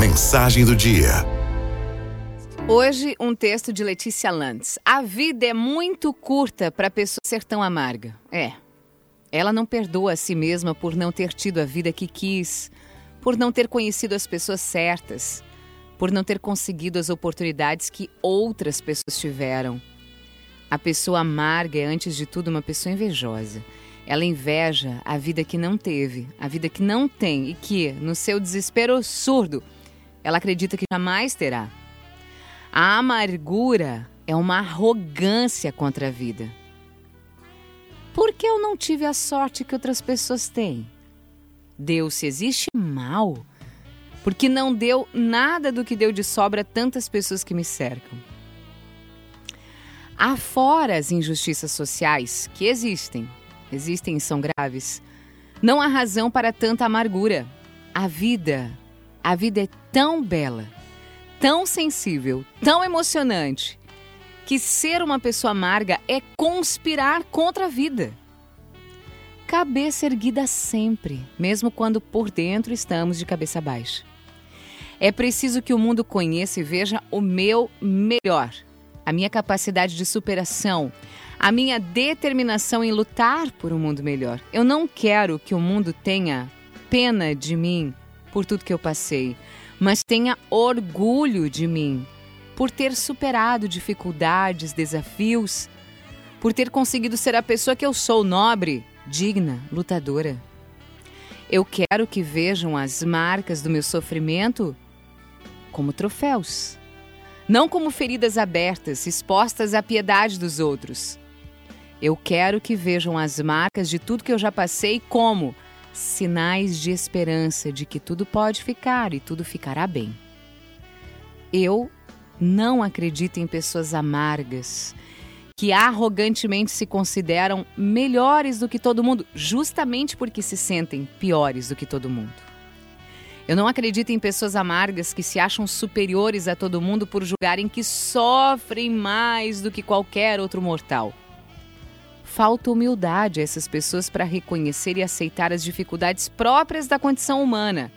mensagem do dia. Hoje, um texto de Letícia Landes. A vida é muito curta para a pessoa ser tão amarga. É. Ela não perdoa a si mesma por não ter tido a vida que quis, por não ter conhecido as pessoas certas, por não ter conseguido as oportunidades que outras pessoas tiveram. A pessoa amarga é, antes de tudo, uma pessoa invejosa. Ela inveja a vida que não teve, a vida que não tem e que, no seu desespero surdo, ela acredita que jamais terá. A amargura é uma arrogância contra a vida. Por que eu não tive a sorte que outras pessoas têm? Deus, se existe mal, porque não deu nada do que deu de sobra a tantas pessoas que me cercam. Afora as injustiças sociais que existem, existem e são graves, não há razão para tanta amargura. A vida, a vida é tão bela, tão sensível, tão emocionante, que ser uma pessoa amarga é conspirar contra a vida. Cabeça erguida sempre, mesmo quando por dentro estamos de cabeça baixa. É preciso que o mundo conheça e veja o meu melhor, a minha capacidade de superação, a minha determinação em lutar por um mundo melhor. Eu não quero que o mundo tenha pena de mim por tudo que eu passei, mas tenha orgulho de mim por ter superado dificuldades, desafios, por ter conseguido ser a pessoa que eu sou, nobre, digna, lutadora. Eu quero que vejam as marcas do meu sofrimento como troféus, não como feridas abertas, expostas à piedade dos outros. Eu quero que vejam as marcas de tudo que eu já passei como sinais de esperança de que tudo pode ficar e tudo ficará bem. Eu não acredito em pessoas amargas que arrogantemente se consideram melhores do que todo mundo, justamente porque se sentem piores do que todo mundo. Eu não acredito em pessoas amargas que se acham superiores a todo mundo por julgarem que sofrem mais do que qualquer outro mortal. Falta humildade a essas pessoas para reconhecer e aceitar as dificuldades próprias da condição humana.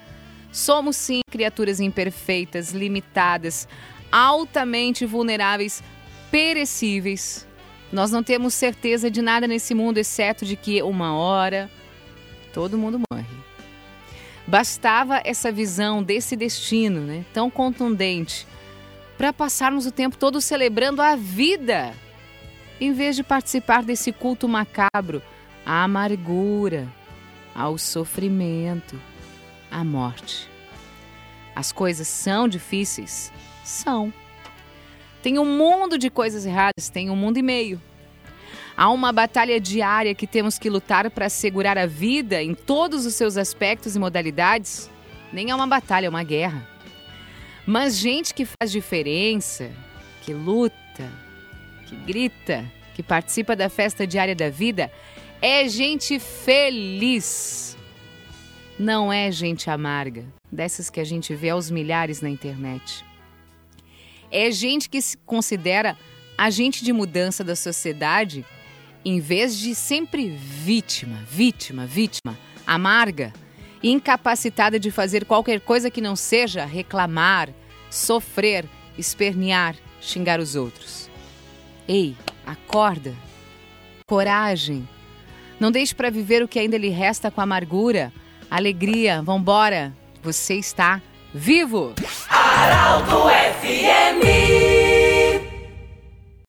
Somos sim criaturas imperfeitas, limitadas, altamente vulneráveis, perecíveis. Nós não temos certeza de nada nesse mundo, exceto de que uma hora todo mundo morre. Bastava essa visão desse destino né, tão contundente para passarmos o tempo todo celebrando a vida em vez de participar desse culto macabro à amargura, ao sofrimento, à morte. As coisas são difíceis? São. Tem um mundo de coisas erradas, tem um mundo e meio. Há uma batalha diária que temos que lutar para assegurar a vida em todos os seus aspectos e modalidades. Nem é uma batalha, é uma guerra. Mas gente que faz diferença, que luta, que grita, que participa da festa diária da vida, é gente feliz. Não é gente amarga, dessas que a gente vê aos milhares na internet. É gente que se considera agente de mudança da sociedade em vez de sempre vítima, vítima, vítima, amarga, incapacitada de fazer qualquer coisa que não seja reclamar, sofrer, espernear, xingar os outros. Ei, acorda. Coragem. Não deixe para viver o que ainda lhe resta com amargura. Alegria, vambora. Você está vivo. Araldo F